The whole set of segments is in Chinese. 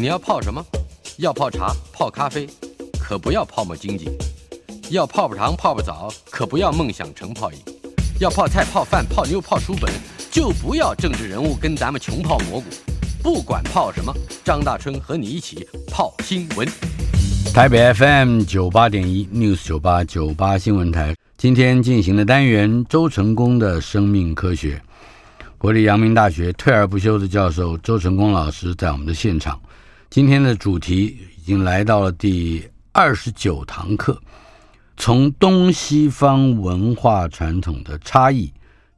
你要泡什么？要泡茶、泡咖啡，可不要泡沫经济；要泡泡糖、泡泡澡，可不要梦想成泡影；要泡菜、泡饭、泡妞、泡书本，就不要政治人物跟咱们穷泡蘑菇。不管泡什么，张大春和你一起泡新闻。台北 FM 九八点一 News 九八九八新闻台，今天进行的单元周成功的生命科学，国立阳明大学退而不休的教授周成功老师在我们的现场。今天的主题已经来到了第二十九堂课，从东西方文化传统的差异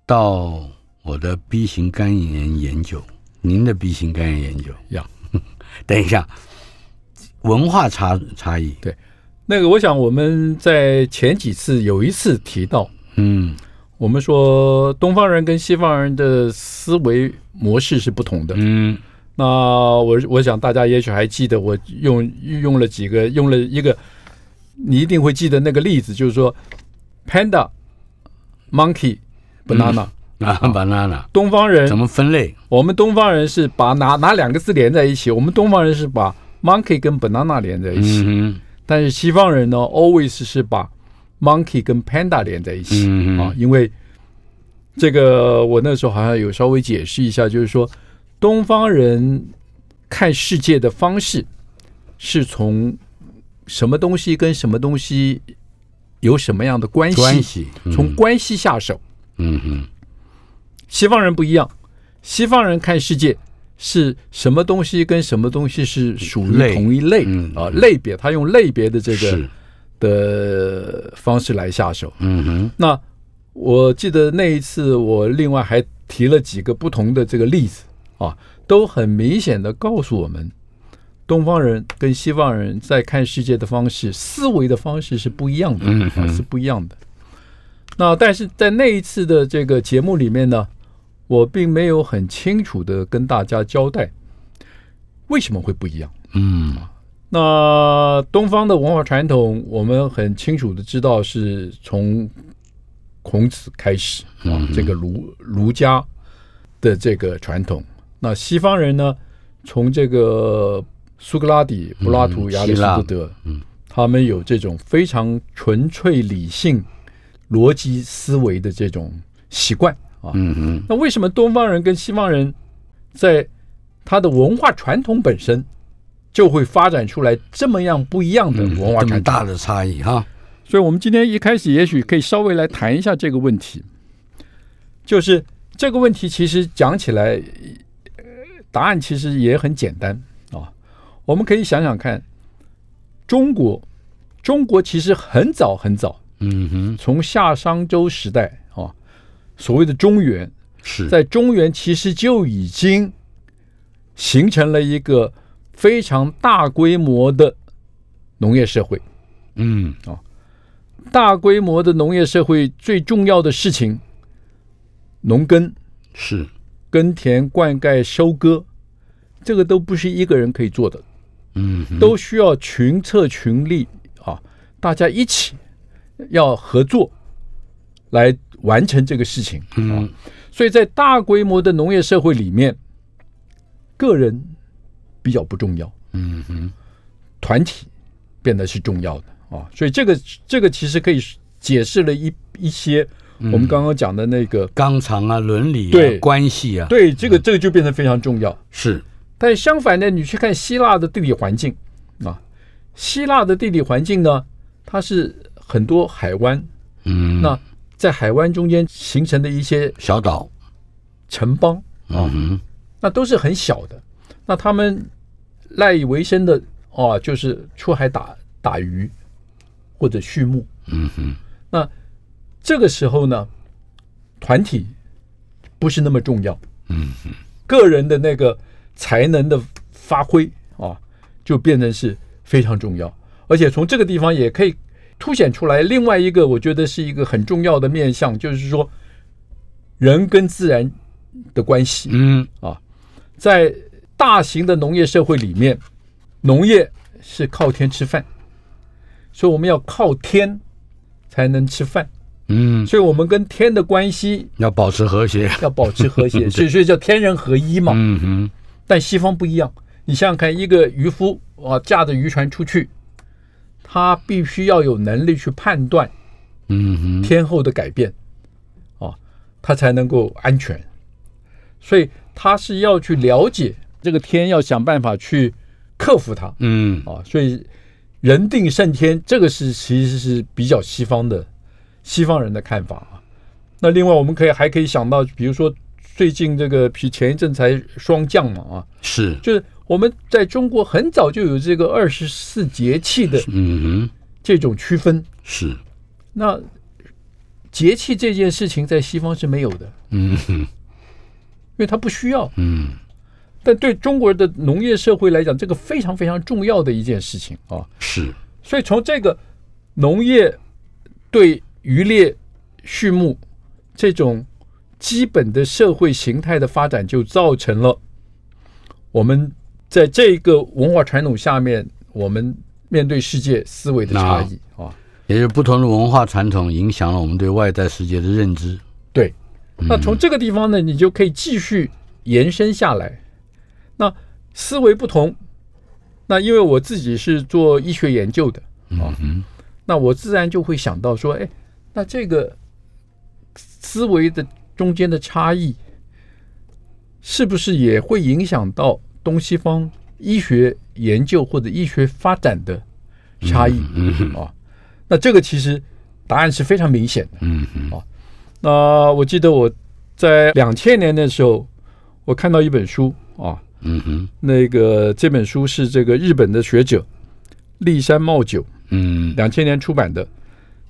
到我的 B 型肝炎研究，您的 B 型肝炎研究。要 等一下，文化差差异。对，那个我想我们在前几次有一次提到，嗯，我们说东方人跟西方人的思维模式是不同的，嗯。那我我想大家也许还记得我用用了几个用了一个，你一定会记得那个例子，就是说，panda、monkey、banana 啊，banana。东方人怎么分类？我们东方人是把哪哪两个字连在一起？我们东方人是把 monkey 跟 banana 连在一起。嗯，但是西方人呢，always 是把 monkey 跟 panda 连在一起。嗯啊，因为这个我那时候好像有稍微解释一下，就是说。东方人看世界的方式是从什么东西跟什么东西有什么样的关系？关系，嗯、从关系下手。嗯哼。西方人不一样，西方人看世界是什么东西跟什么东西是属于同一类，类啊类别，他用类别的这个的方式来下手。嗯哼。那我记得那一次，我另外还提了几个不同的这个例子。啊，都很明显的告诉我们，东方人跟西方人在看世界的方式、思维的方式是不一样的，嗯、啊，是不一样的。那但是在那一次的这个节目里面呢，我并没有很清楚的跟大家交代为什么会不一样。嗯，那东方的文化传统，我们很清楚的知道是从孔子开始啊，这个儒儒家的这个传统。那西方人呢？从这个苏格拉底、柏拉图、亚里士多德，嗯，他们有这种非常纯粹理性、逻辑思维的这种习惯啊。嗯嗯。那为什么东方人跟西方人在他的文化传统本身就会发展出来这么样不一样的文化传统？这么大的差异哈。所以，我们今天一开始也许可以稍微来谈一下这个问题，就是这个问题其实讲起来。答案其实也很简单啊，我们可以想想看，中国，中国其实很早很早，嗯哼，从夏商周时代啊，所谓的中原，是。在中原其实就已经形成了一个非常大规模的农业社会，嗯。啊，大规模的农业社会最重要的事情，农耕。是。耕田、灌溉、收割，这个都不是一个人可以做的，嗯，都需要群策群力啊，大家一起要合作来完成这个事情，啊，所以在大规模的农业社会里面，个人比较不重要，嗯哼，团体变得是重要的啊，所以这个这个其实可以解释了一一些。我们刚刚讲的那个纲常啊、伦理啊、对。关系啊，对这个这个就变得非常重要。是，但相反呢，你去看希腊的地理环境啊，希腊的地理环境呢，它是很多海湾，嗯，那在海湾中间形成的一些小岛、城邦啊，嗯，那都是很小的。那他们赖以为生的哦，就是出海打打鱼或者畜牧，嗯哼，那。这个时候呢，团体不是那么重要，嗯，个人的那个才能的发挥啊，就变成是非常重要。而且从这个地方也可以凸显出来另外一个，我觉得是一个很重要的面向，就是说人跟自然的关系。嗯啊，在大型的农业社会里面，农业是靠天吃饭，所以我们要靠天才能吃饭。嗯，所以我们跟天的关系要保持和谐，要保持和谐，所以所以叫天人合一嘛。嗯哼，但西方不一样，你想想看，一个渔夫啊，驾着渔船出去，他必须要有能力去判断，嗯哼，天后的改变，啊，他才能够安全。所以他是要去了解这个天，要想办法去克服它。嗯啊，所以人定胜天，这个是其实是比较西方的。西方人的看法啊，那另外我们可以还可以想到，比如说最近这个，比前一阵才霜降嘛啊，是，就是我们在中国很早就有这个二十四节气的嗯哼。这种区分，是，那节气这件事情在西方是没有的，嗯。哼，因为它不需要，嗯，但对中国的农业社会来讲，这个非常非常重要的一件事情啊，是，所以从这个农业对渔猎、畜牧这种基本的社会形态的发展，就造成了我们在这个文化传统下面，我们面对世界思维的差异啊。也就是不同的文化传统影响了我们对外在世界的认知。对，那从这个地方呢，你就可以继续延伸下来。那思维不同，那因为我自己是做医学研究的啊，那我自然就会想到说，哎。那这个思维的中间的差异，是不是也会影响到东西方医学研究或者医学发展的差异？嗯啊，那这个其实答案是非常明显的。嗯啊，那我记得我在两千年的时候，我看到一本书啊，嗯哼，那个这本书是这个日本的学者立山茂久，嗯，两千年出版的。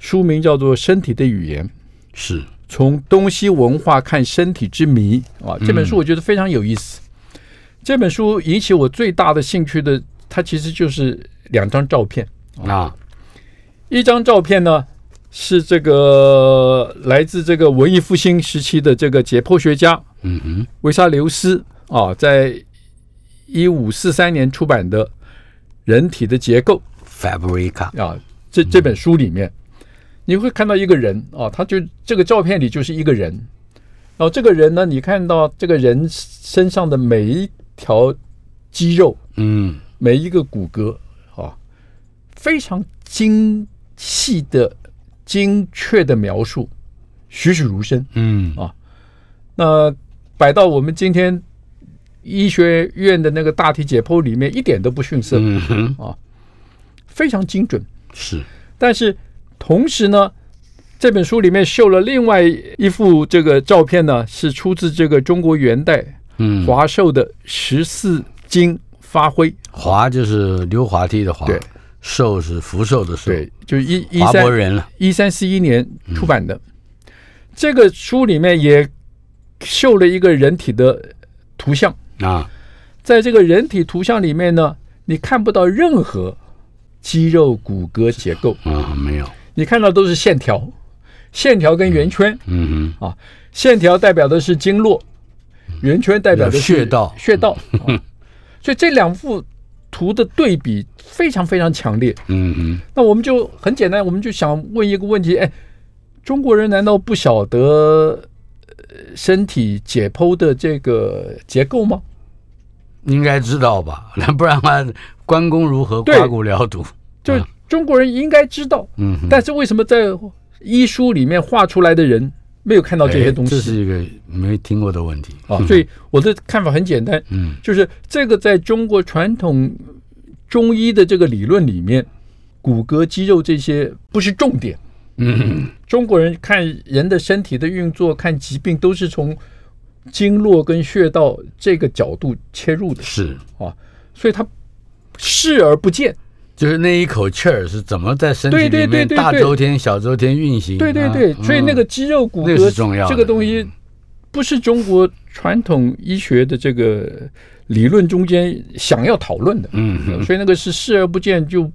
书名叫做《身体的语言》，是从东西文化看身体之谜啊！这本书我觉得非常有意思。这本书引起我最大的兴趣的，它其实就是两张照片啊。一张照片呢是这个来自这个文艺复兴时期的这个解剖学家，嗯哼，维萨留斯啊，在一五四三年出版的《人体的结构》Fabrica 啊，这这本书里面。你会看到一个人啊，他就这个照片里就是一个人，然后这个人呢，你看到这个人身上的每一条肌肉，嗯，每一个骨骼啊，非常精细的、精确的描述，栩栩如生，嗯。啊，那摆到我们今天医学院的那个大体解剖里面，一点都不逊色，嗯哼。啊，非常精准，是，但是。同时呢，这本书里面秀了另外一幅这个照片呢，是出自这个中国元代嗯华寿的十四经发挥。华就是溜滑梯的华，对，寿是福寿的寿，对，就一一华伯人了，一三四一年出版的。这个书里面也秀了一个人体的图像啊，在这个人体图像里面呢，你看不到任何肌肉骨骼结构啊，没有。你看到都是线条，线条跟圆圈，嗯哼，啊，线条代表的是经络，圆圈代表的是穴道，穴道。啊、所以这两幅图的对比非常非常强烈。嗯嗯，那我们就很简单，我们就想问一个问题：哎，中国人难道不晓得身体解剖的这个结构吗？应该知道吧？那 不然的话，关公如何刮骨疗毒？就。中国人应该知道，嗯，但是为什么在医书里面画出来的人没有看到这些东西？这是一个没听过的问题啊。所以我的看法很简单，嗯，就是这个在中国传统中医的这个理论里面，骨骼、肌肉这些不是重点。嗯，中国人看人的身体的运作、看疾病，都是从经络跟穴道这个角度切入的，是啊，所以他视而不见。就是那一口气儿是怎么在身体里面大周天、小周天运行？对对对，所以那个肌肉骨骼。这个东西不是中国传统医学的这个理论中间想要讨论的，嗯，所以那个是视而不见就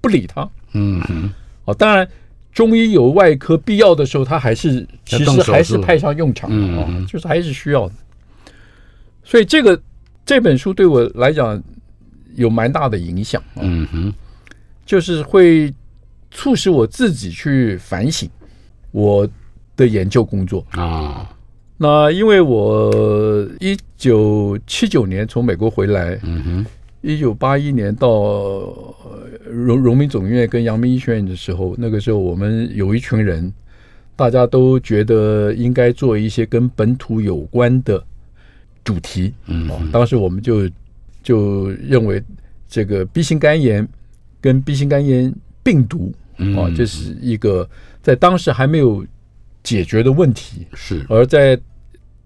不理它，嗯哼，哦，当然中医有外科必要的时候，他还是其实还是派上用场的啊，就是还是需要的。所以这个这本书对我来讲有蛮大的影响，嗯哼，就是会促使我自己去反省我的研究工作。啊。那因为我一九七九年从美国回来，嗯哼，一九八一年到荣荣民总院跟阳明医学院的时候，那个时候我们有一群人，大家都觉得应该做一些跟本土有关的主题，嗯，当时我们就就认为这个 B 型肝炎跟 B 型肝炎病毒，啊，这是一个在当时还没有解决的问题，是而在。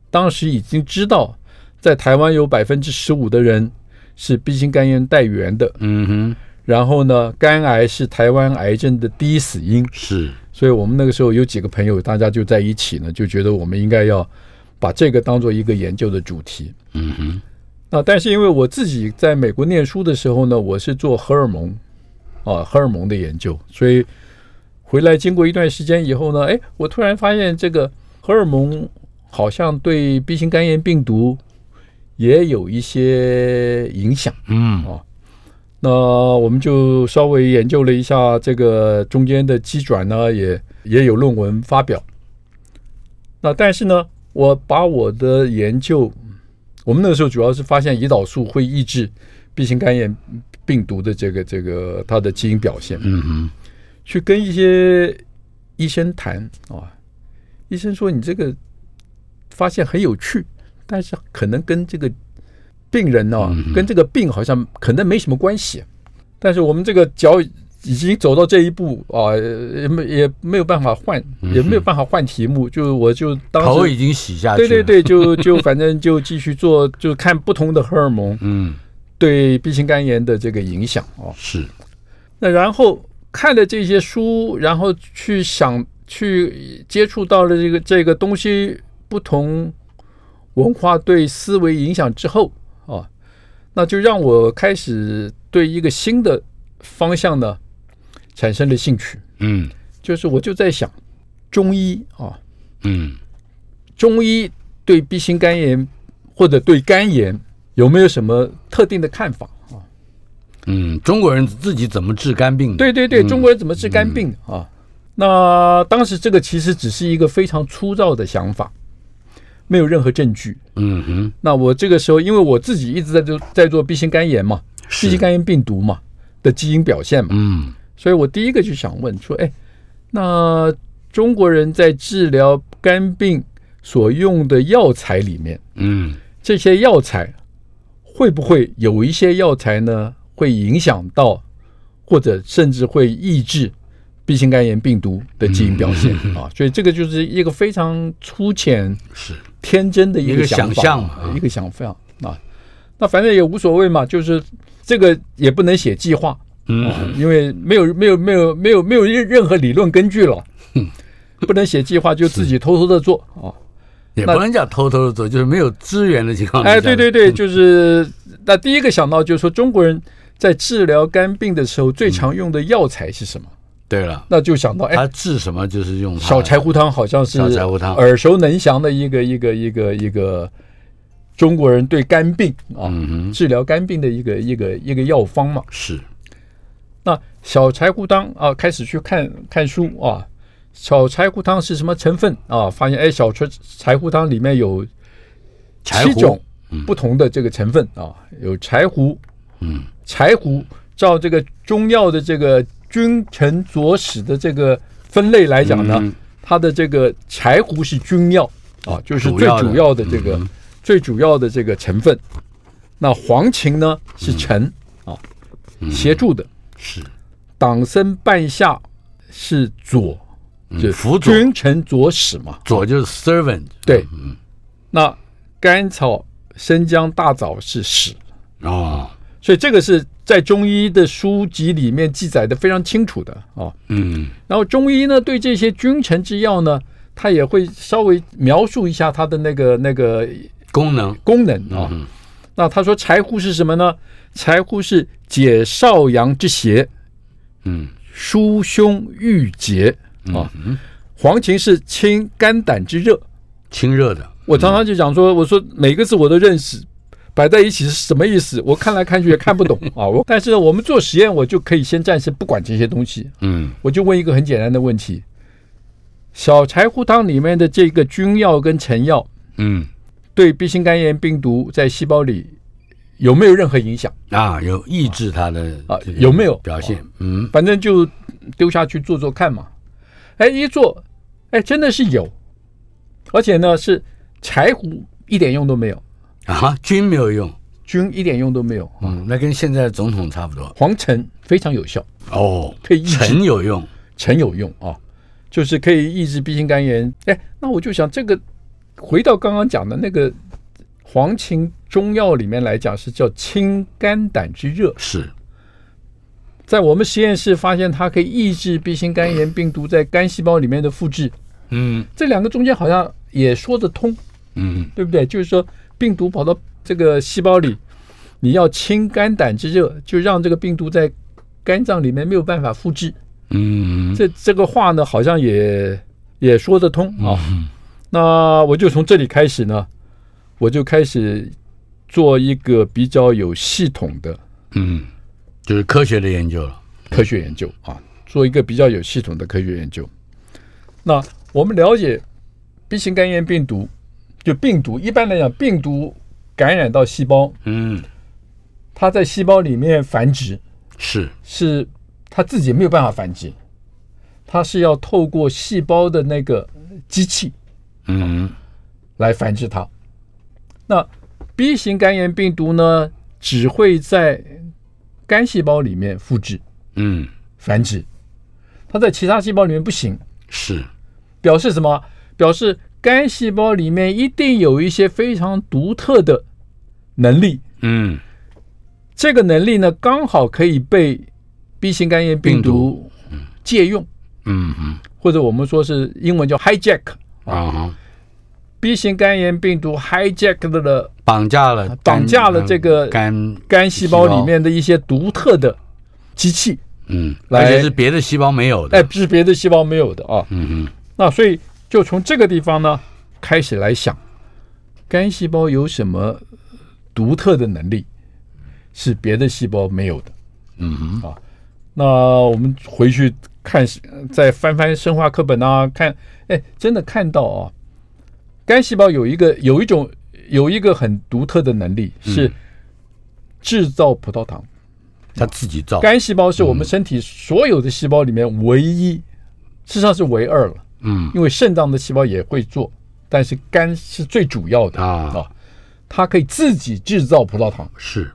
当时已经知道，在台湾有百分之十五的人是 B 型肝炎带源的，嗯哼。然后呢，肝癌是台湾癌症的第一死因，是。所以我们那个时候有几个朋友，大家就在一起呢，就觉得我们应该要把这个当做一个研究的主题，嗯哼。那但是因为我自己在美国念书的时候呢，我是做荷尔蒙啊荷尔蒙的研究，所以回来经过一段时间以后呢，哎，我突然发现这个荷尔蒙。好像对 B 型肝炎病毒也有一些影响，嗯啊，那我们就稍微研究了一下这个中间的机转呢，也也有论文发表。那但是呢，我把我的研究，我们那个时候主要是发现胰岛素会抑制 B 型肝炎病毒的这个这个它的基因表现，嗯嗯，去跟一些医生谈啊，医生说你这个。发现很有趣，但是可能跟这个病人呢、跟这个病好像可能没什么关系。但是我们这个脚已经走到这一步啊，也没也没有办法换，也没有办法换题目。就我就当时头已经洗下去了，对对对，就就反正就继续做，就看不同的荷尔蒙，嗯，对 B 型肝炎的这个影响哦。是。那然后看了这些书，然后去想去接触到了这个这个东西。不同文化对思维影响之后啊，那就让我开始对一个新的方向呢产生了兴趣。嗯，就是我就在想中医啊，嗯，中医对 B 型肝炎或者对肝炎有没有什么特定的看法啊？嗯，中国人自己怎么治肝病？对对对，中国人怎么治肝病啊？那当时这个其实只是一个非常粗糙的想法。没有任何证据。嗯哼。那我这个时候，因为我自己一直在做在做 B 型肝炎嘛，B 型肝炎病毒嘛的基因表现嘛。嗯。所以我第一个就想问说，哎，那中国人在治疗肝病所用的药材里面，嗯，这些药材会不会有一些药材呢，会影响到，或者甚至会抑制 B 型肝炎病毒的基因表现？啊？所以这个就是一个非常粗浅是。天真的一个想象嘛，一个想象啊，那反正也无所谓嘛，就是这个也不能写计划，嗯，因为没有没有没有没有没有任任何理论根据了，不能写计划，就自己偷偷的做啊，也不能叫偷偷的做，就是没有资源的情况下，哎，对对对，就是那第一个想到就是说中国人在治疗肝病的时候最常用的药材是什么？对了，那就想到，哎，他治什么就是用小柴胡汤，好像是小柴胡汤耳熟能详的一个一个一个一个中国人对肝病啊，治疗肝病的一个一个一个药方嘛。是。那小柴胡汤啊，开始去看看书啊，小柴胡汤是什么成分？啊？发现哎，小柴柴胡汤里面有七种不同的这个成分啊，有柴胡，嗯，柴胡照这个中药的这个。君臣佐使的这个分类来讲呢，它的这个柴胡是君药啊，就是最主要的这个最主要的这个成分。那黄芩呢是臣啊，协助的。是。党参半夏是佐，就辅佐。君臣佐使嘛，佐就是 servant。对，那甘草、生姜、大枣是使。啊。所以这个是在中医的书籍里面记载的非常清楚的啊，嗯，然后中医呢对这些君臣之药呢，他也会稍微描述一下它的那个那个功能。功能啊。嗯、那他说柴胡是什么呢？柴胡是解少阳之邪，嗯，疏胸郁结啊。嗯、黄芩是清肝胆之热，清热的。我常常就讲说，我说每个字我都认识，摆在一起是什么意思？我看来看去也看不懂 啊。我但是呢，我们做实验，我就可以先暂时不管这些东西。嗯，我就问一个很简单的问题：小柴胡汤里面的这个君药跟臣药，嗯，对 B 型肝炎病毒在细胞里。有没有任何影响啊？有抑制它的啊？有没有表现？嗯，反正就丢下去做做看嘛。哎，一做，哎，真的是有，而且呢是柴胡一点用都没有啊，君没有用，君一点用都没有。嗯，那跟现在的总统差不多。黄臣非常有效哦，可以抑制。臣有用，臣有用啊，就是可以抑制 B 型肝炎。哎，那我就想这个回到刚刚讲的那个。黄芩中药里面来讲是叫清肝胆之热，是在我们实验室发现它可以抑制 B 型肝炎病毒在肝细胞里面的复制。嗯，这两个中间好像也说得通。嗯，对不对？就是说病毒跑到这个细胞里，你要清肝胆之热，就让这个病毒在肝脏里面没有办法复制。嗯，这这个话呢，好像也也说得通啊。那我就从这里开始呢。我就开始做一个比较有系统的，嗯，就是科学的研究了。科学研究啊，做一个比较有系统的科学研究。那我们了解 B 型肝炎病毒，就病毒一般来讲，病毒感染到细胞，嗯，它在细胞里面繁殖，是是它自己没有办法繁殖，它是要透过细胞的那个机器，嗯，来繁殖它。那 B 型肝炎病毒呢，只会在肝细胞里面复制，嗯，繁殖，它在其他细胞里面不行，是，表示什么？表示肝细胞里面一定有一些非常独特的能力，嗯，这个能力呢，刚好可以被 B 型肝炎病毒借用，嗯嗯，或者我们说是英文叫 hijack 啊。B 型肝炎病毒 hijack 了，绑架了，绑架了这个肝肝细胞里面的一些独特的机器，嗯，而且是别的细胞没有的，哎，是别的细胞没有的啊，嗯嗯，那所以就从这个地方呢开始来想，肝细胞有什么独特的能力？是别的细胞没有的，嗯哼，啊，那我们回去看，再翻翻生化课本啊，看，哎，真的看到啊。肝细胞有一个有一种有一个很独特的能力，是制造葡萄糖，它自己造。肝细胞是我们身体所有的细胞里面唯一，事实上是唯二了。嗯，因为肾脏的细胞也会做，但是肝是最主要的啊。它可以自己制造葡萄糖，是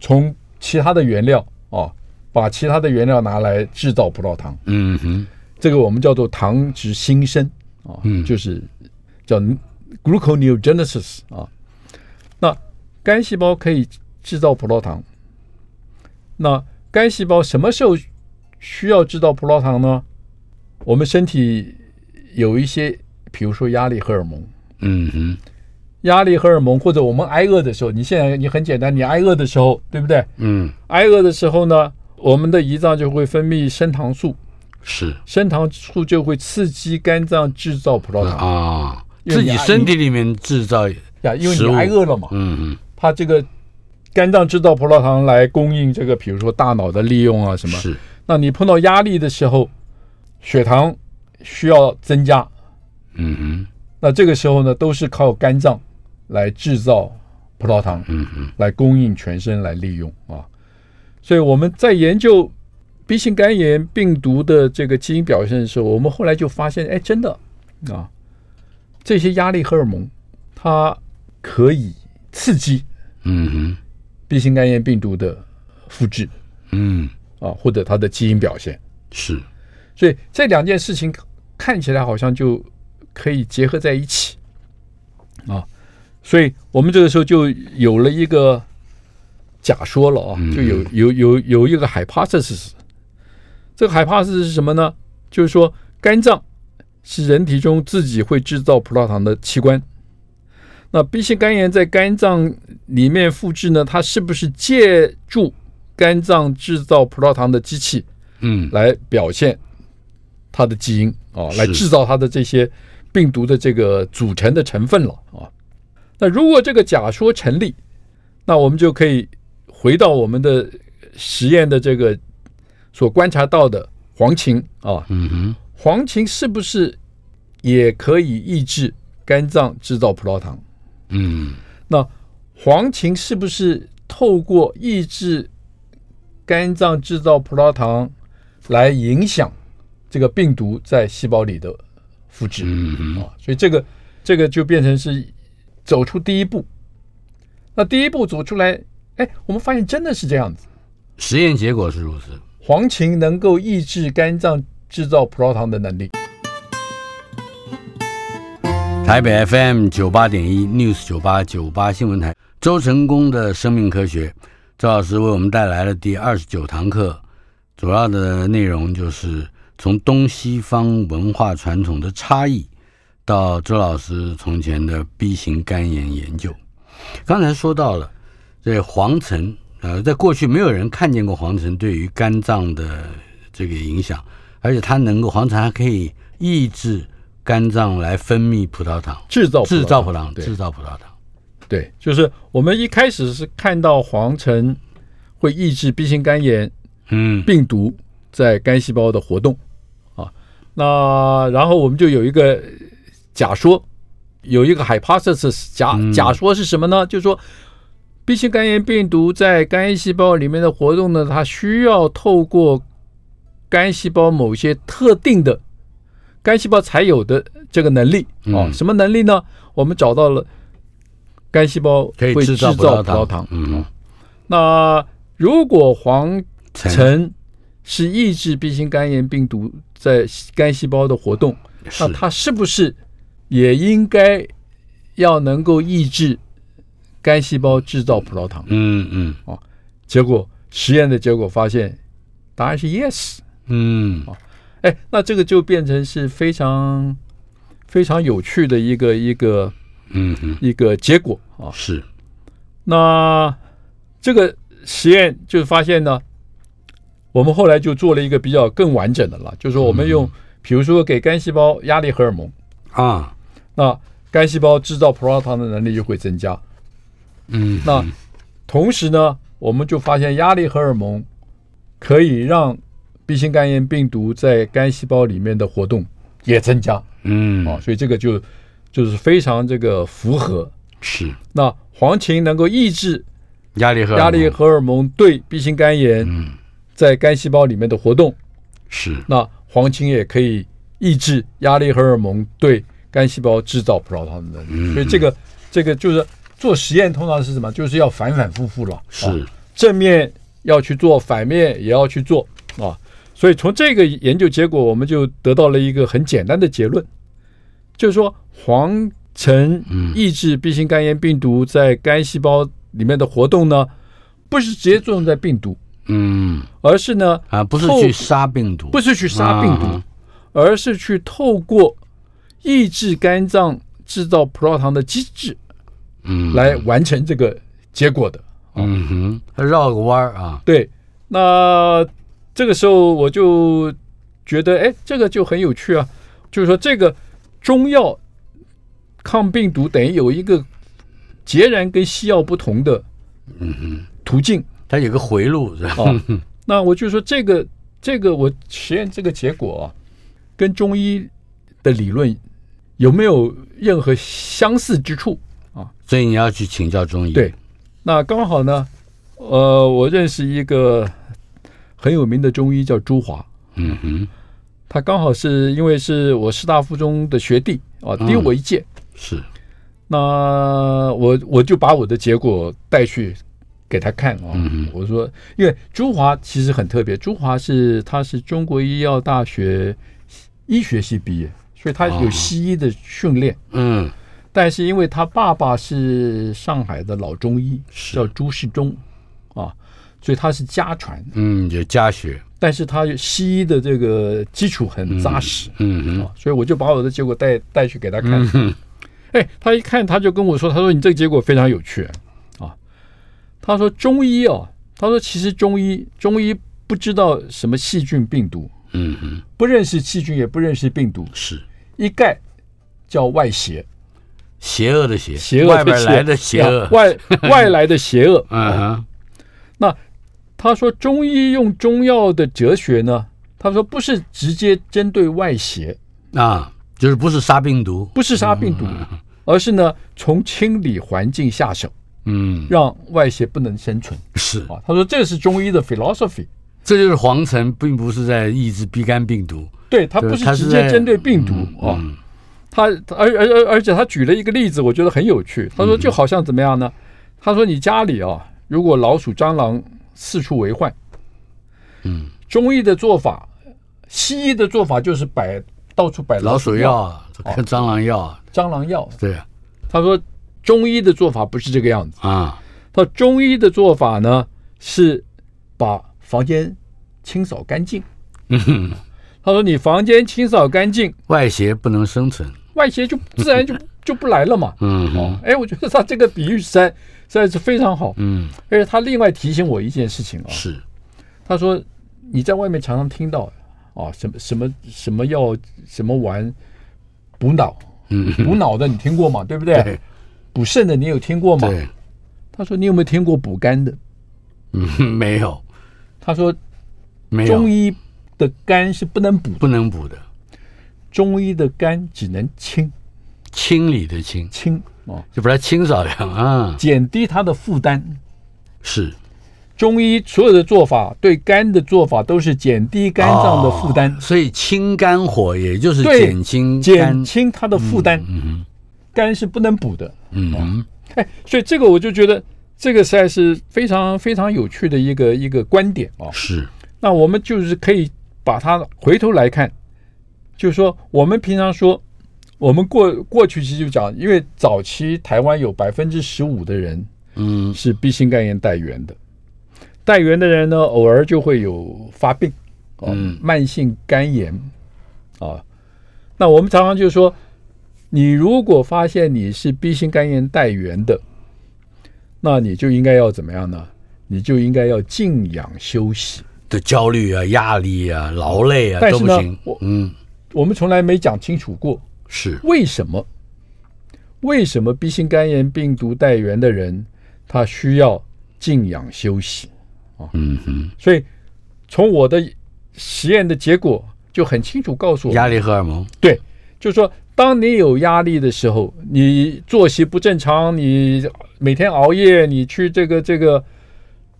从其他的原料啊，把其他的原料拿来制造葡萄糖。嗯哼，这个我们叫做糖质新生啊，就是。叫 gluconeogenesis 啊，那肝细胞可以制造葡萄糖。那肝细胞什么时候需要制造葡萄糖呢？我们身体有一些，比如说压力荷尔蒙，嗯哼，压力荷尔蒙，或者我们挨饿的时候，你现在你很简单，你挨饿的时候，对不对？嗯，挨饿的时候呢，我们的胰脏就会分泌升糖素，是升糖素就会刺激肝脏制造葡萄糖啊。自己身体里面制造呀，因为你挨饿了嘛，嗯嗯，它这个肝脏制造葡萄糖来供应这个，比如说大脑的利用啊什么，是。那你碰到压力的时候，血糖需要增加，嗯哼，那这个时候呢，都是靠肝脏来制造葡萄糖，嗯哼，来供应全身来利用啊。所以我们在研究 B 型肝炎病毒的这个基因表现的时候，我们后来就发现，哎，真的啊。这些压力荷尔蒙，它可以刺激，嗯哼，B 型肝炎病毒的复制，嗯。啊，或者它的基因表现。是，所以这两件事情看起来好像就可以结合在一起，啊，所以我们这个时候就有了一个假说了啊，就有有有有一个 hypothesis，这个 hypothesis 是什么呢？就是说肝脏。是人体中自己会制造葡萄糖的器官，那 B 型肝炎在肝脏里面复制呢？它是不是借助肝脏制造葡萄糖的机器，嗯，来表现它的基因啊，来制造它的这些病毒的这个组成的成分了啊？那如果这个假说成立，那我们就可以回到我们的实验的这个所观察到的黄芩啊，嗯哼，黄芩是不是也可以抑制肝脏制造葡萄糖？嗯，那黄芩是不是透过抑制肝脏制造葡萄糖来影响这个病毒在细胞里的复制？嗯啊，所以这个这个就变成是走出第一步。那第一步走出来，哎，我们发现真的是这样子。实验结果是如此，黄芩能够抑制肝脏制造葡萄糖的能力。台北 FM 九八点一 News 九八九八新闻台，周成功的生命科学，周老师为我们带来了第二十九堂课，主要的内容就是从东西方文化传统的差异，到周老师从前的 B 型肝炎研究。刚才说到了这黄芩，呃，在过去没有人看见过黄芩对于肝脏的这个影响，而且它能够黄芩还可以抑制。肝脏来分泌葡萄糖，制造制造葡萄糖，制造葡萄糖。对，就是我们一开始是看到黄芩会抑制 B 型肝炎，嗯，病毒在肝细胞的活动啊。那然后我们就有一个假说，有一个 hypothesis 假假说是什么呢？就是说 B 型肝炎病毒在肝细胞里面的活动呢，它需要透过肝细胞某些特定的。肝细胞才有的这个能力啊，什么能力呢？我们找到了肝细胞会制造葡萄糖。嗯，那如果黄芩是抑制 B 型肝炎病毒在肝细胞的活动，那它是不是也应该要能够抑制肝细胞制造葡萄糖？嗯嗯，啊，结果实验的结果发现，答案是 yes。嗯，啊。哎，那这个就变成是非常非常有趣的一个一个嗯一个结果啊。是，那这个实验就发现呢，我们后来就做了一个比较更完整的了，就是说我们用，嗯、比如说给干细胞压力荷尔蒙啊，那干细胞制造葡萄糖的能力就会增加。嗯，那同时呢，我们就发现压力荷尔蒙可以让 B 型肝炎病毒在肝细胞里面的活动也增加，嗯，啊，所以这个就就是非常这个符合。是，那黄芩能够抑制压力荷压力荷尔蒙对 B 型肝炎在肝细胞里面的活动，是。那黄芩也可以抑制压力荷尔蒙对肝细胞制造葡萄糖的能力，所以这个这个就是做实验通常是什么？就是要反反复复了，是。正面要去做，反面也要去做。啊。所以从这个研究结果，我们就得到了一个很简单的结论，就是说黄芩抑制 B 型肝炎病毒在肝细胞里面的活动呢，不是直接作用在病毒，嗯，而是呢啊，不是去杀病毒，不是去杀病毒，而是去透过抑制肝脏制造葡萄糖的机制，嗯，来完成这个结果的，嗯哼，绕个弯儿啊，对，那。这个时候我就觉得，哎，这个就很有趣啊。就是说，这个中药抗病毒等于有一个截然跟西药不同的嗯嗯途径，它有个回路是吧？哦，那我就说，这个这个我实验这个结果啊，跟中医的理论有没有任何相似之处啊？所以你要去请教中医。对，那刚好呢，呃，我认识一个。很有名的中医叫朱华，嗯哼，他刚好是因为是我师大附中的学弟啊，低我一届，嗯、是，那我我就把我的结果带去给他看啊，嗯、我说，因为朱华其实很特别，朱华是他是中国医药大学医学系毕业，所以他有西医的训练，嗯，但是因为他爸爸是上海的老中医，是。叫朱世忠啊。所以他是家传，嗯，有家学，但是他西医的这个基础很扎实，嗯嗯，嗯。所以我就把我的结果带带去给他看，嗯、哎，他一看他就跟我说，他说你这个结果非常有趣。啊。他说中医哦，他说其实中医中医不知道什么细菌病毒，嗯嗯，不认识细菌也不认识病毒，是。一概叫外邪，邪恶的邪，邪恶外边来的 邪恶，外外来的邪恶。嗯哼，那他说中医用中药的哲学呢？他说不是直接针对外邪啊，就是不是杀病毒，不是杀病毒，嗯、而是呢从清理环境下手，嗯，让外邪不能生存。是啊，他说这是中医的 philosophy，这就是黄澄，并不是在抑制乙肝病毒，对他不是直接针对病毒啊，嗯、他而而而而且他举了一个例子，我觉得很有趣。他说就好像怎么样呢？嗯、他说你家里啊，如果老鼠蟑螂四处为患，嗯，中医的做法。西医的做法就是摆到处摆老鼠药、跟蟑螂药啊、蟑螂药。对，他说中医的做法不是这个样子啊。他说中医的做法呢是把房间清扫干净。嗯，他说你房间清扫干净，外邪不能生存，外邪就自然就就不来了嘛。嗯，哎，我觉得他这个比喻实在实在是非常好。嗯，而且他另外提醒我一件事情啊，是他说你在外面常常听到。啊，什么什么什么药，什么玩，补脑，嗯，补脑的你听过吗？对不对？对。补肾的你有听过吗？对。他说你有没有听过补肝的？嗯，没有。他说，没有。中医的肝是不能补，不能补的。中医的肝只能清，清理的清，清哦，就把它清扫掉啊，减低它的负担。是。中医所有的做法，对肝的做法都是减低肝脏的负担，哦、所以清肝火也就是减轻减轻它的负担。嗯哼，肝是不能补的。嗯哼，哎，所以这个我就觉得这个实在是非常非常有趣的一个一个观点啊。是，那我们就是可以把它回头来看，就是说我们平常说，我们过过去其实就讲，因为早期台湾有百分之十五的人，嗯，是 B 型肝炎带源的。带源的人呢，偶尔就会有发病，嗯，慢性肝炎，啊，那我们常常就说，你如果发现你是 B 型肝炎带源的，那你就应该要怎么样呢？你就应该要静养休息。的焦虑啊、压力啊、劳累啊，但是呢，都不行。我嗯，我们从来没讲清楚过，是为什么？为什么 B 型肝炎病毒带源的人，他需要静养休息啊？嗯哼，所以从我的实验的结果就很清楚告诉我，压力荷尔蒙。对，就是说，当你有压力的时候，你作息不正常，你每天熬夜，你去这个这个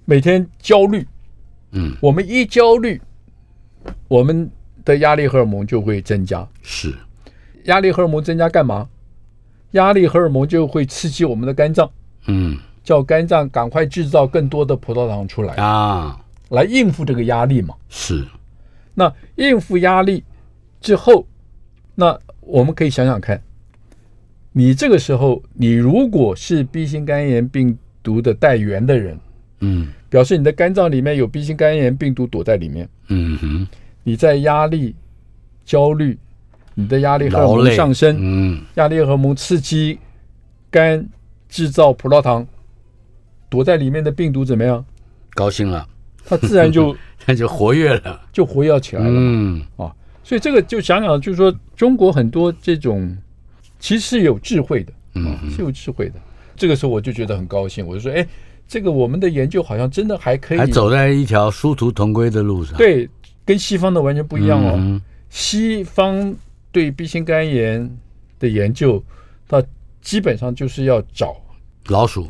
每天焦虑，嗯，我们一焦虑，我们的压力荷尔蒙就会增加。是，压力荷尔蒙增加干嘛？压力荷尔蒙就会刺激我们的肝脏。嗯。叫肝脏赶快制造更多的葡萄糖出来啊，来应付这个压力嘛。是，那应付压力之后，那我们可以想想看，你这个时候，你如果是 B 型肝炎病毒的带源的人，嗯，表示你的肝脏里面有 B 型肝炎病毒躲在里面，嗯哼，你在压力、焦虑，你的压力荷尔蒙上升，嗯，压力荷尔蒙刺激肝制造葡萄糖。躲在里面的病毒怎么样？高兴了，它自然就 它就活跃了，就活跃起来了。嗯啊，所以这个就想想，就是说中国很多这种其实是有智慧的，嗯，是有智慧的。这个时候我就觉得很高兴，我就说，哎，这个我们的研究好像真的还可以，还走在一条殊途同归的路上。对，跟西方的完全不一样哦。嗯、西方对 B 型肝炎的研究，它基本上就是要找老鼠。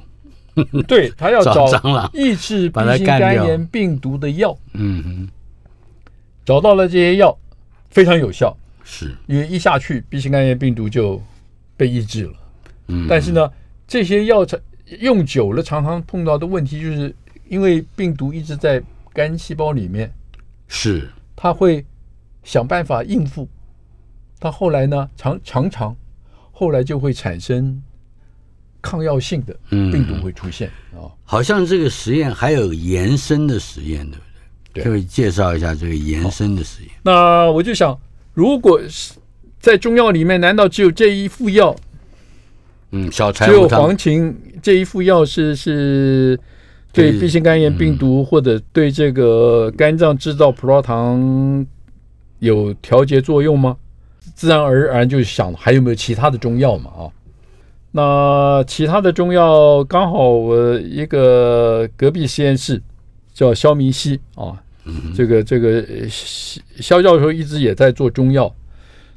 对，它要找抑制 B 型肝炎病毒的药，嗯哼，找到了这些药，非常有效，是。因为一下去 B 型肝炎病毒就被抑制了。嗯，但是呢，这些药用久了，常常碰到的问题就是，因为病毒一直在肝细胞里面，是，它会想办法应付，它后来呢，常常常后来就会产生。抗药性的病毒会出现啊、嗯，好像这个实验还有延伸的实验，对不对？对，就介绍一下这个延伸的实验。那我就想，如果是在中药里面，难道只有这一副药嗯，小柴只有黄芩这一副药是是对 B 型肝炎病毒或者对这个肝脏制造葡萄糖有调节作用吗？自然而然就想还有没有其他的中药嘛？啊，那其他的中药刚好我一个隔壁实验室叫肖明熙啊，这个这个肖教授一直也在做中药，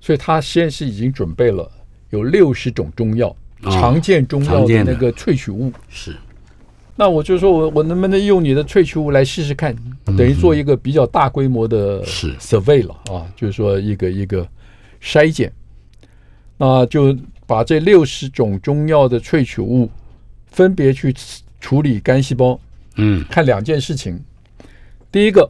所以他实验室已经准备了有六十种中药。常见中药的那个萃取物。是，那我就说我我能不能用你的萃取物来试试看，等于做一个比较大规模的 survey 了啊，就是说一个一个筛检，那就把这六十种中药的萃取物分别去处理肝细胞，嗯，看两件事情，第一个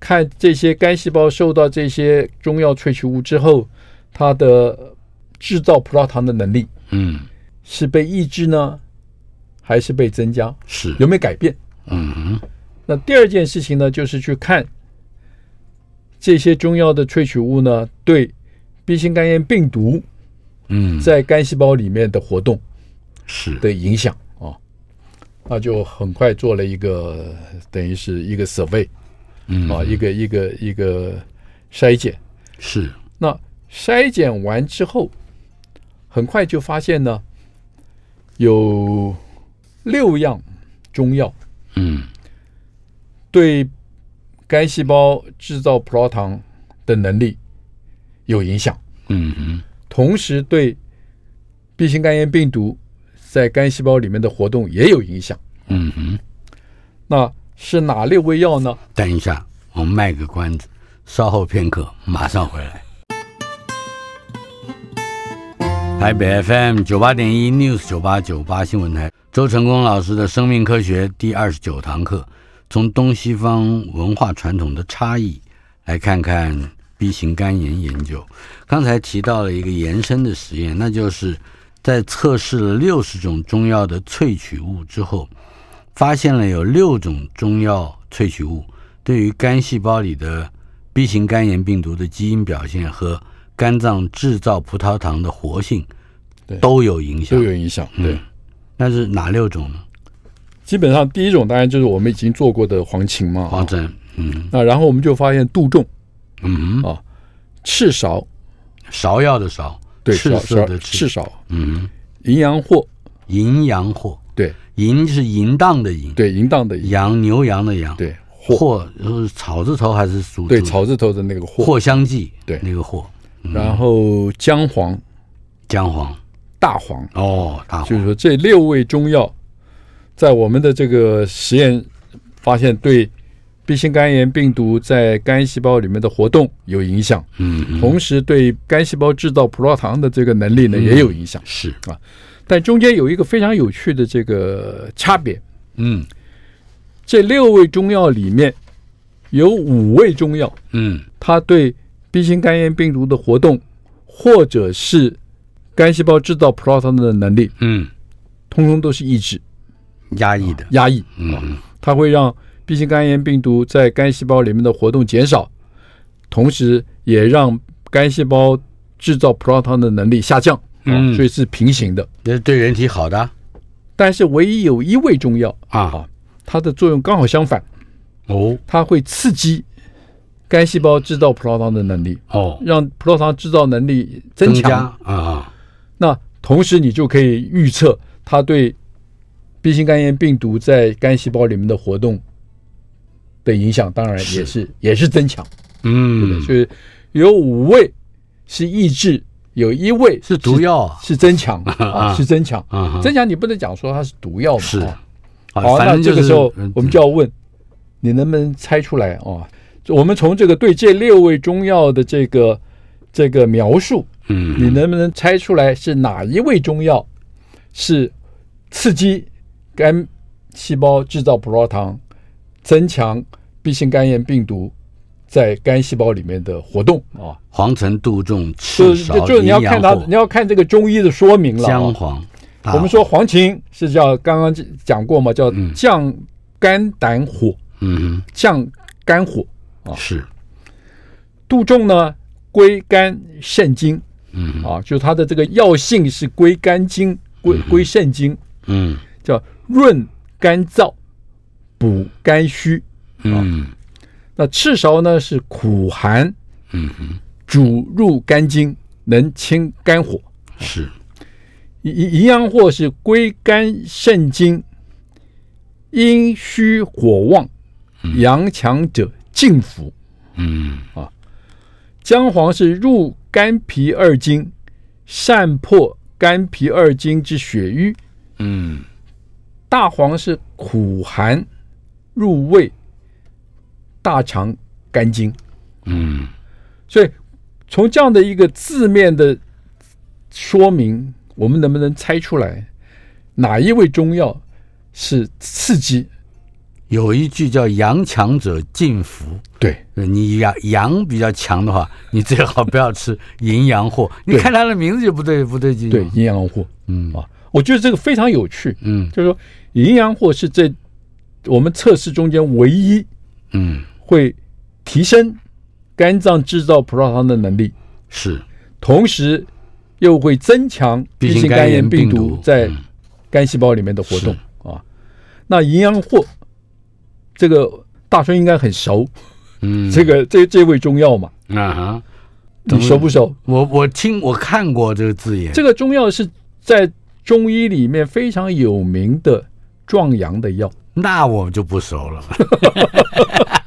看这些肝细胞受到这些中药萃取物之后，它的制造葡萄糖的能力，嗯。是被抑制呢，还是被增加？是有没有改变？嗯哼，那第二件事情呢，就是去看这些中药的萃取物呢，对 B 型肝炎病毒，嗯，在肝细胞里面的活动是。的影响啊，那就很快做了一个等于是一个 survey，嗯。啊，一个一个一个筛检。是。那筛检完之后，很快就发现呢。有六样中药，嗯，对肝细胞制造葡萄糖的能力有影响，嗯哼，同时对 B 型肝炎病毒在肝细胞里面的活动也有影响，嗯哼，那是哪六味药呢？等一下，我们卖个关子，稍后片刻马上回来。台北 FM 九八点一 News 九八九八新闻台，周成功老师的生命科学第二十九堂课，从东西方文化传统的差异来看看 B 型肝炎研究。刚才提到了一个延伸的实验，那就是在测试了六十种中药的萃取物之后，发现了有六种中药萃取物对于肝细胞里的 B 型肝炎病毒的基因表现和肝脏制造葡萄糖的活性，都有影响，都有影响。对，那是哪六种呢？基本上第一种当然就是我们已经做过的黄芩嘛，黄芩。嗯，那然后我们就发现杜仲，嗯哦，赤芍，芍药的芍，对，赤色的赤。芍。嗯，淫羊藿，淫羊藿，对，淫是淫荡的淫，对，淫荡的淫，羊牛羊的羊，对，藿。是草字头还是属？对，草字头的那个藿，藿香剂，对，那个藿。然后姜黄，姜黄、大黄。哦，大黄，就是说这六味中药，在我们的这个实验发现对 B 型肝炎病毒在肝细胞里面的活动有影响，嗯，同时对肝细胞制造葡萄糖的这个能力呢也有影响，是。啊，但中间有一个非常有趣的这个差别，嗯，这六味中药里面有五味中药，嗯，它对 B 型肝炎病毒的活动，或者是肝细胞制造葡萄糖的能力，嗯，通通都是抑制、压抑的、压抑。嗯，它会让 B 型肝炎病毒在肝细胞里面的活动减少，同时也让肝细胞制造葡萄糖的能力下降。嗯，所以是平行的，也是对人体好的。但是唯一有一味中药啊，它的作用刚好相反。哦，它会刺激。肝细胞制造葡萄糖的能力哦，让葡萄糖制造能力增强啊。那同时你就可以预测它对 B 型肝炎病毒在肝细胞里面的活动的影响，当然也是也是增强。嗯，所以有五味是抑制，有一味是毒药，是增强啊，是增强啊。增强你不能讲说它是毒药嘛？是。好，那这个时候我们就要问你能不能猜出来啊？我们从这个对这六味中药的这个这个描述，嗯，你能不能猜出来是哪一味中药是刺激肝细胞制造葡萄糖，增强 B 型肝炎病毒在肝细胞里面的活动。啊？黄芩、杜仲、赤芍、就你要看它，你要看这个中医的说明了。姜黄，我们说黄芩是叫刚刚讲过嘛，叫降肝胆火，嗯，降肝火。啊。是，杜仲呢归肝肾经，嗯啊，就它的这个药性是归肝经，归归肾经，嗯，叫润肝燥、补肝虚。嗯，那赤芍呢是苦寒，嗯哼，主入肝经，能清肝火。是。淫淫阳藿是归肝肾经，阴虚火旺，阳强者进服。嗯啊，姜黄是入肝脾二经，善破肝脾二经之血瘀。嗯，大黄是苦寒，入胃、大肠、肝经。嗯，所以从这样的一个字面的说明，我们能不能猜出来哪一味中药是刺激？有一句叫“阳强者禁服”，对，你阳阳比较强的话，你最好不要吃淫阳货。你看它的名字就不对，不对劲。对，淫阳货，嗯啊，我觉得这个非常有趣。嗯，就是说，淫阳货是这我们测试中间唯一，嗯，会提升肝脏制造葡萄糖的能力，是，同时又会增强 B 型肝炎病毒在肝细胞里面的活动啊。那淫阳藿。这个大春应该很熟，嗯，这个这这味中药嘛，啊哈，你熟不熟？我我听我看过这个字眼。这个中药是在中医里面非常有名的壮阳的药，那我们就不熟了。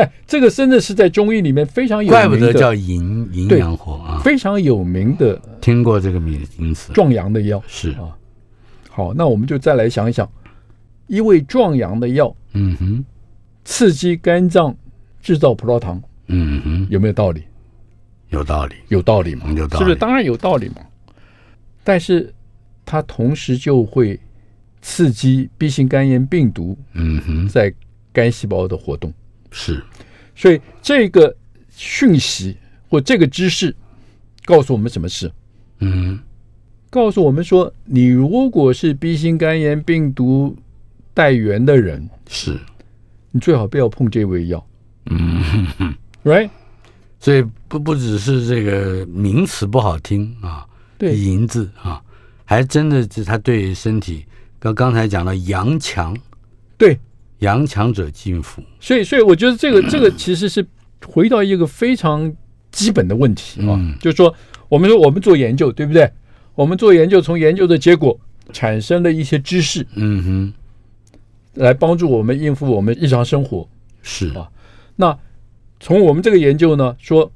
哎，这个真的是在中医里面非常有名的，怪不得叫淫淫阳火啊，非常有名的，听过这个名名词，壮阳的药是啊。好，那我们就再来想一想，一味壮阳的药。嗯哼，刺激肝脏制造葡萄糖，嗯哼，有没有道理？有道理，有道理嘛？有道理，是不是？当然有道理嘛。但是它同时就会刺激 B 型肝炎病毒，嗯哼，在肝细胞的活动。是，所以这个讯息或这个知识告诉我们什么事？嗯，告诉我们说，你如果是 B 型肝炎病毒带源的人，是。你最好不要碰这味药。嗯。哼哼，right？所以不不只是这个名词不好听啊，对，银子啊，还真的是它对身体，刚刚才讲了阳强，对，阳强者进服。所以，所以我觉得这个 这个其实是回到一个非常基本的问题啊，嗯、就是说，我们说我们做研究，对不对？我们做研究，从研究的结果产生了一些知识，嗯哼。来帮助我们应付我们日常生活，是啊。那从我们这个研究呢，说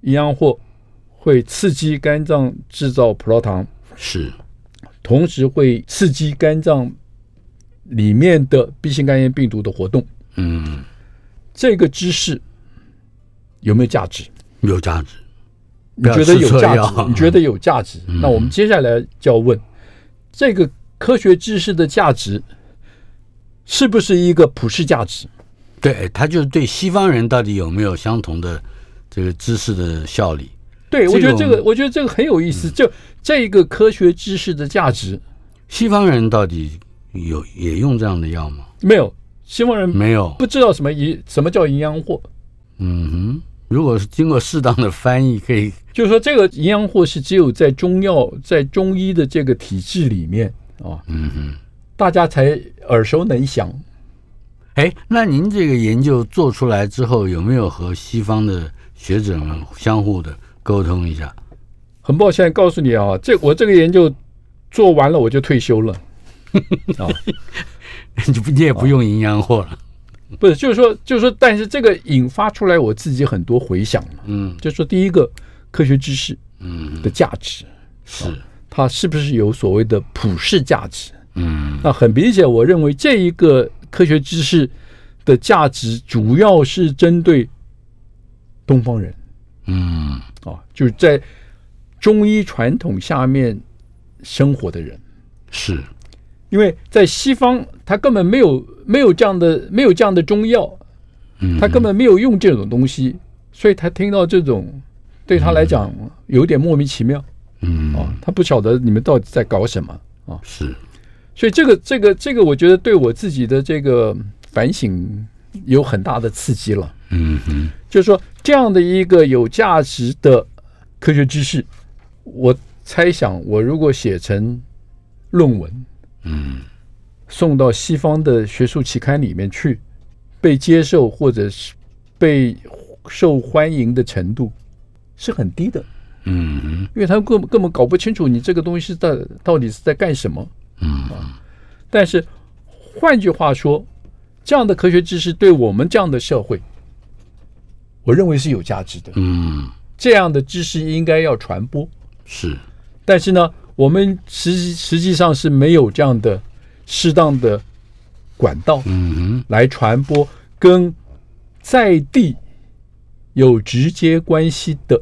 淫阳藿会刺激肝脏制造葡萄糖，是，同时会刺激肝脏里面的 B 型肝炎病毒的活动。嗯，这个知识有没有价值？有价值。你觉得有价值？你觉得有价值？嗯、那我们接下来就要问这个科学知识的价值。是不是一个普世价值？对，它就是对西方人到底有没有相同的这个知识的效力？对，我觉得这个，我觉得这个很有意思。嗯、就这个科学知识的价值，西方人到底有也用这样的药吗？没有，西方人没有，不知道什么营什么叫营养货。嗯哼，如果是经过适当的翻译，可以就是说，这个营养货是只有在中药在中医的这个体制里面啊。嗯哼。大家才耳熟能详。哎，那您这个研究做出来之后，有没有和西方的学者们相互的沟通一下？很抱歉告诉你啊，这我这个研究做完了，我就退休了。啊，你不你也不用营养货了？不是，就是说，就是说，但是这个引发出来我自己很多回想嘛。嗯，就是说，第一个科学知识嗯。的价值。是。它是不是有所谓的普世价值？嗯，那很明显，我认为这一个科学知识的价值主要是针对东方人，嗯，啊，就是在中医传统下面生活的人，是因为在西方他根本没有没有这样的没有这样的中药，嗯，他根本没有用这种东西，所以他听到这种对他来讲有点莫名其妙，嗯，啊，他不晓得你们到底在搞什么啊，是。所以这个这个这个，我觉得对我自己的这个反省有很大的刺激了。嗯哼，就是说这样的一个有价值的科学知识，我猜想我如果写成论文，嗯，送到西方的学术期刊里面去，被接受或者是被受欢迎的程度是很低的，嗯，因为他们根本根本搞不清楚你这个东西是在到底是在干什么，嗯啊，但是换句话说，这样的科学知识对我们这样的社会，我认为是有价值的，嗯，这样的知识应该要传播，是，但是呢，我们实实际上是没有这样的适当的管道，嗯，来传播跟在地有直接关系的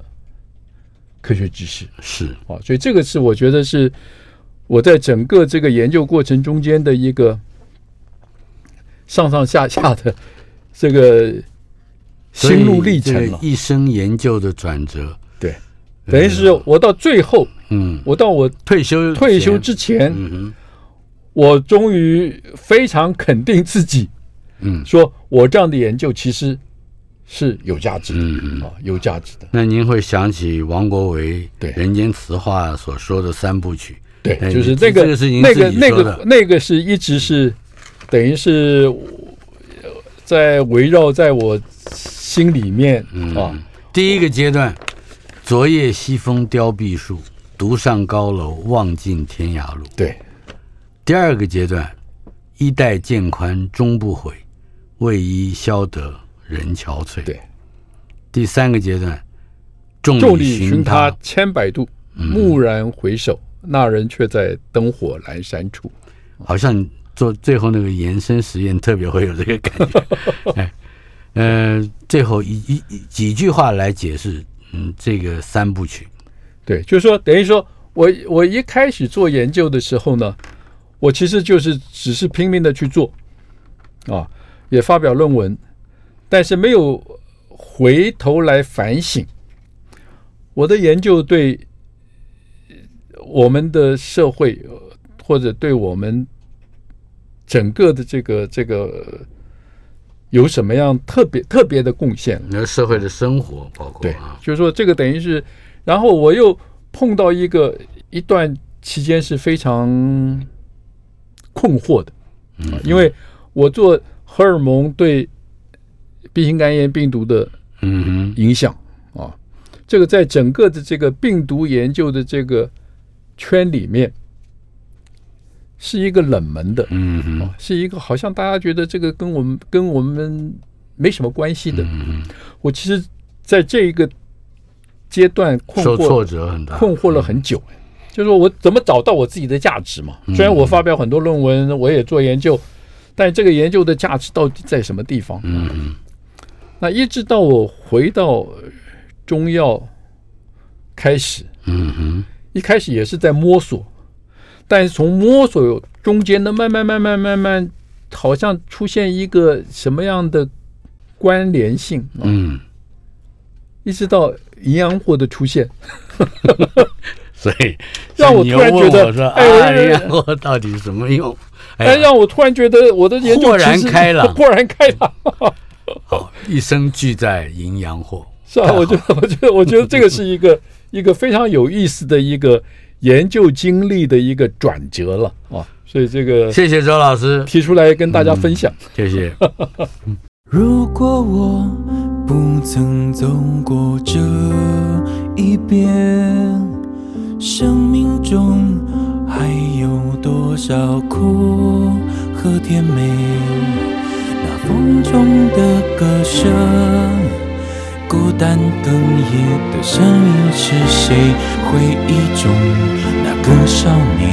科学知识，是。啊，所以这个是我觉得是我在整个这个研究过程中间的一个上上下下的这个。心路历程了，一生研究的转折，对，等于是我到最后，嗯，我到我退休退休之前，嗯，我终于非常肯定自己，嗯，说我这样的研究其实是有价值的，嗯啊，有价值的。那您会想起王国维对《人间词话》所说的三部曲，对，就是那个那个那个那个是一直是等于是在围绕在我。心里面啊，第一个阶段，昨夜西风凋碧树，独上高楼望尽天涯路。对，第二个阶段，衣带渐宽终不悔，为伊消得人憔悴。对，第三个阶段，众里寻他千百度，蓦然回首，那人却在灯火阑珊处。好像做最后那个延伸实验，特别会有这个感觉。哎。嗯、呃，最后一一几句话来解释，嗯，这个三部曲，对，就是说，等于说我我一开始做研究的时候呢，我其实就是只是拼命的去做，啊，也发表论文，但是没有回头来反省我的研究对我们的社会或者对我们整个的这个这个。有什么样特别特别的贡献？那社会的生活包括对，就是说这个等于是，然后我又碰到一个一段期间是非常困惑的，嗯，因为我做荷尔蒙对 B 型肝炎病毒的嗯影响啊，这个在整个的这个病毒研究的这个圈里面。是一个冷门的，嗯嗯，是一个好像大家觉得这个跟我们跟我们没什么关系的。嗯，我其实在这一个阶段困惑，挫折很大，困惑了很久。就是我怎么找到我自己的价值嘛？虽然我发表很多论文，我也做研究，但这个研究的价值到底在什么地方？嗯嗯。那一直到我回到中药开始，嗯哼，一开始也是在摸索。但是从摸索中间呢，慢慢慢慢慢慢，好像出现一个什么样的关联性？嗯，一直到营养货的出现，所以让我突然觉得，说哎，营养货到底什么用？哎，让我突然觉得我的研究豁然开朗，豁然开朗。好，一生俱在营养货。是啊，我觉得，我觉得，我觉得这个是一个一个非常有意思的一个。研究经历的一个转折了啊，所以这个谢谢周老师提出来跟大家分享，谢谢。如果我不曾走过这一边，生命中还有多少苦和甜美？那风中的歌声。孤单哽咽的声音是谁？回忆中那个少年，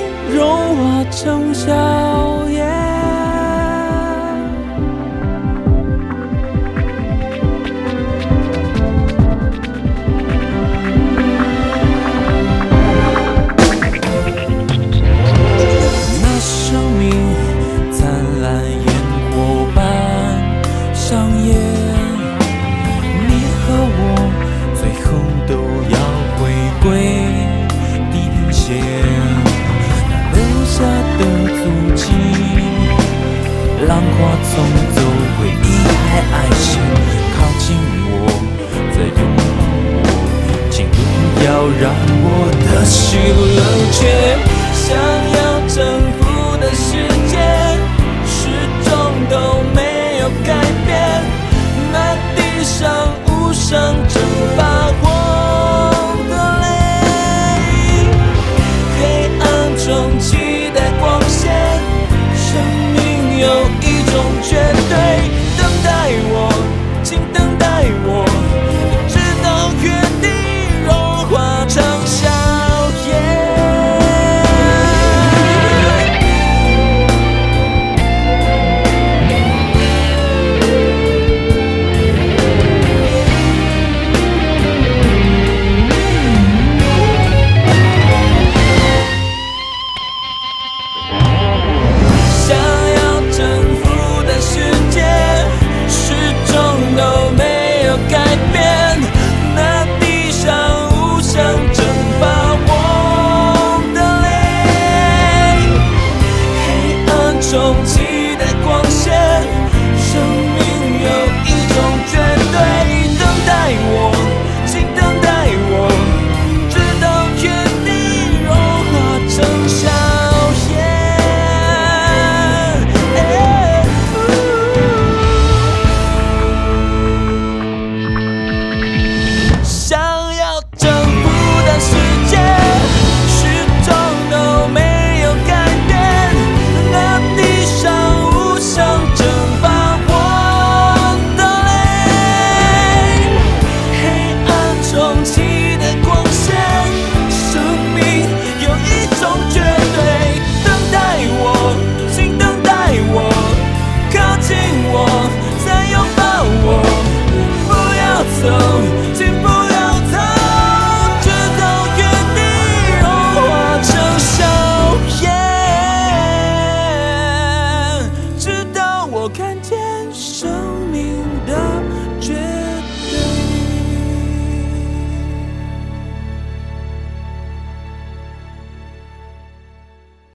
融化成夏